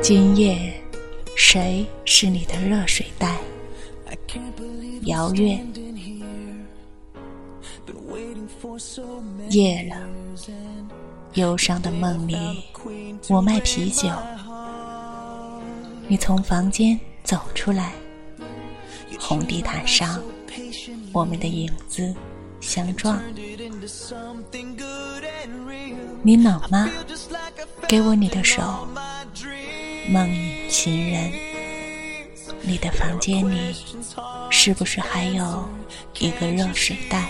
今夜，谁是你的热水袋？遥远。夜了，忧伤的梦里，我卖啤酒。你从房间走出来，红地毯上，我们的影子相撞。你冷吗？给我你的手，梦影情人。你的房间里是不是还有一个热水袋？